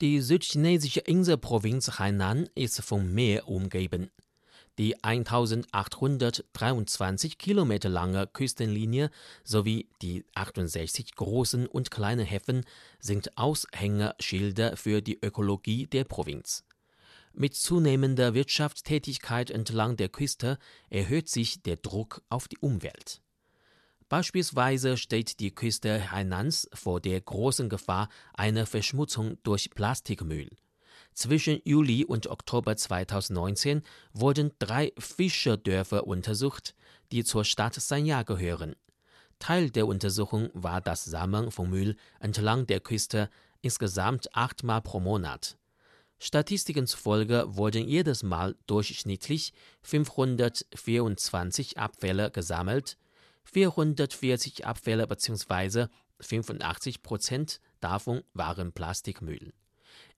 Die südchinesische Inselprovinz Hainan ist vom Meer umgeben. Die 1823 Kilometer lange Küstenlinie sowie die 68 großen und kleinen Häfen sind Aushängerschilder für die Ökologie der Provinz. Mit zunehmender Wirtschaftstätigkeit entlang der Küste erhöht sich der Druck auf die Umwelt. Beispielsweise steht die Küste Hainans vor der großen Gefahr einer Verschmutzung durch Plastikmüll. Zwischen Juli und Oktober 2019 wurden drei Fischerdörfer untersucht, die zur Stadt Sanya gehören. Teil der Untersuchung war das Sammeln von Müll entlang der Küste, insgesamt achtmal pro Monat. Statistiken zufolge wurden jedes Mal durchschnittlich 524 Abfälle gesammelt, 440 Abfälle bzw. 85 Prozent davon waren Plastikmüll.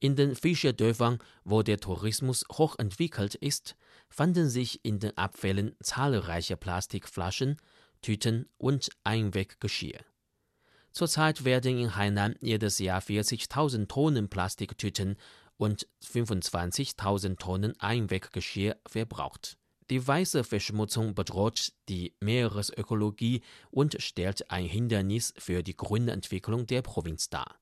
In den Fischerdörfern, wo der Tourismus hoch entwickelt ist, fanden sich in den Abfällen zahlreiche Plastikflaschen, Tüten und Einweggeschirr. Zurzeit werden in Hainan jedes Jahr 40.000 Tonnen Plastiktüten und 25.000 Tonnen Einweggeschirr verbraucht. Die weiße Verschmutzung bedroht die Meeresökologie und stellt ein Hindernis für die grüne Entwicklung der Provinz dar.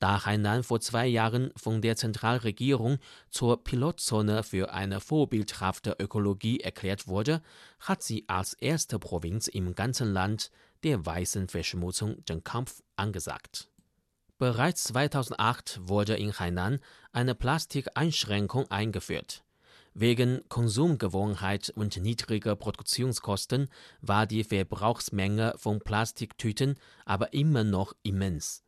Da Hainan vor zwei Jahren von der Zentralregierung zur Pilotzone für eine vorbildhafte Ökologie erklärt wurde, hat sie als erste Provinz im ganzen Land der weißen Verschmutzung den Kampf angesagt. Bereits 2008 wurde in Hainan eine Plastikeinschränkung eingeführt. Wegen Konsumgewohnheit und niedriger Produktionskosten war die Verbrauchsmenge von Plastiktüten aber immer noch immens.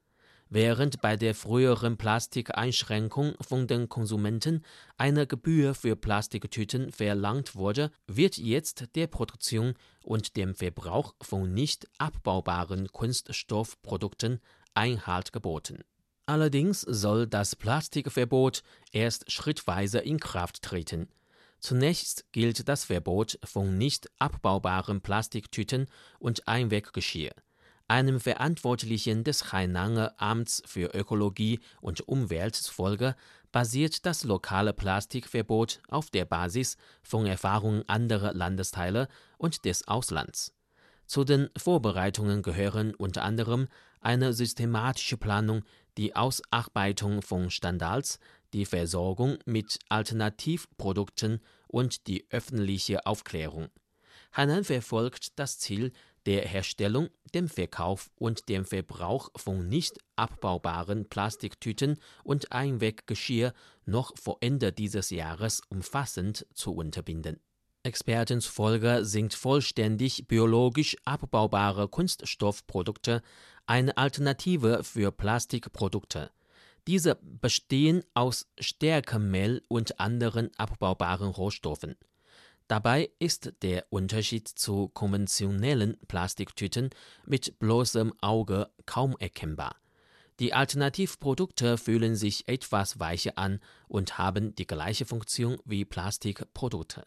Während bei der früheren Plastikeinschränkung von den Konsumenten eine Gebühr für Plastiktüten verlangt wurde, wird jetzt der Produktion und dem Verbrauch von nicht abbaubaren Kunststoffprodukten Einhalt geboten. Allerdings soll das Plastikverbot erst schrittweise in Kraft treten. Zunächst gilt das Verbot von nicht abbaubaren Plastiktüten und Einweggeschirr. Einem Verantwortlichen des Hainanger Amts für Ökologie und Umwelt zufolge basiert das lokale Plastikverbot auf der Basis von Erfahrungen anderer Landesteile und des Auslands. Zu den Vorbereitungen gehören unter anderem eine systematische Planung, die Ausarbeitung von Standards, die Versorgung mit Alternativprodukten und die öffentliche Aufklärung. Hainan verfolgt das Ziel der Herstellung, dem Verkauf und dem Verbrauch von nicht abbaubaren Plastiktüten und Einweggeschirr noch vor Ende dieses Jahres umfassend zu unterbinden. Experten zufolge sind vollständig biologisch abbaubare Kunststoffprodukte eine Alternative für Plastikprodukte. Diese bestehen aus Stärkemehl und anderen abbaubaren Rohstoffen. Dabei ist der Unterschied zu konventionellen Plastiktüten mit bloßem Auge kaum erkennbar. Die Alternativprodukte fühlen sich etwas weicher an und haben die gleiche Funktion wie Plastikprodukte.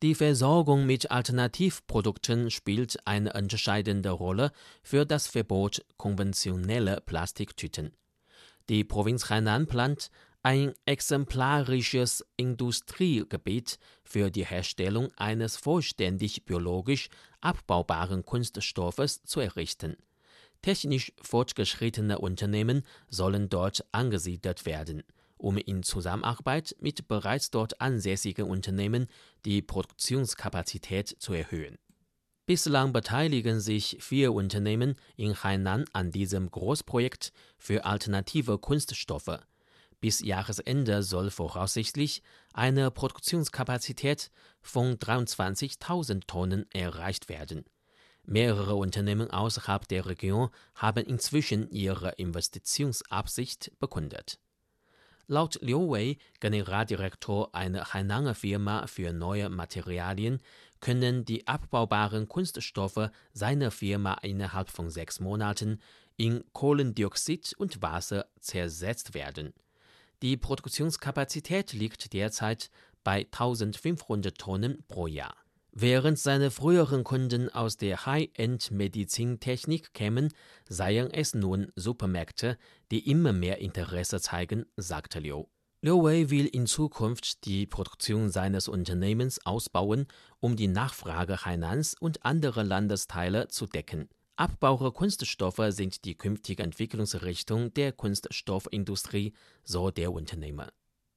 Die Versorgung mit Alternativprodukten spielt eine entscheidende Rolle für das Verbot konventioneller Plastiktüten. Die Provinz Hainan plant, ein exemplarisches Industriegebiet für die Herstellung eines vollständig biologisch abbaubaren Kunststoffes zu errichten. Technisch fortgeschrittene Unternehmen sollen dort angesiedelt werden um in Zusammenarbeit mit bereits dort ansässigen Unternehmen die Produktionskapazität zu erhöhen. Bislang beteiligen sich vier Unternehmen in Hainan an diesem Großprojekt für alternative Kunststoffe. Bis Jahresende soll voraussichtlich eine Produktionskapazität von 23.000 Tonnen erreicht werden. Mehrere Unternehmen außerhalb der Region haben inzwischen ihre Investitionsabsicht bekundet. Laut Liu Wei, Generaldirektor einer Hainanger Firma für neue Materialien, können die abbaubaren Kunststoffe seiner Firma innerhalb von sechs Monaten in Kohlendioxid und Wasser zersetzt werden. Die Produktionskapazität liegt derzeit bei 1500 Tonnen pro Jahr. Während seine früheren Kunden aus der High-End-Medizintechnik kämen, seien es nun Supermärkte, die immer mehr Interesse zeigen, sagte Liu. Liu Wei will in Zukunft die Produktion seines Unternehmens ausbauen, um die Nachfrage Hainans und anderer Landesteile zu decken. Abbaure Kunststoffe sind die künftige Entwicklungsrichtung der Kunststoffindustrie, so der Unternehmer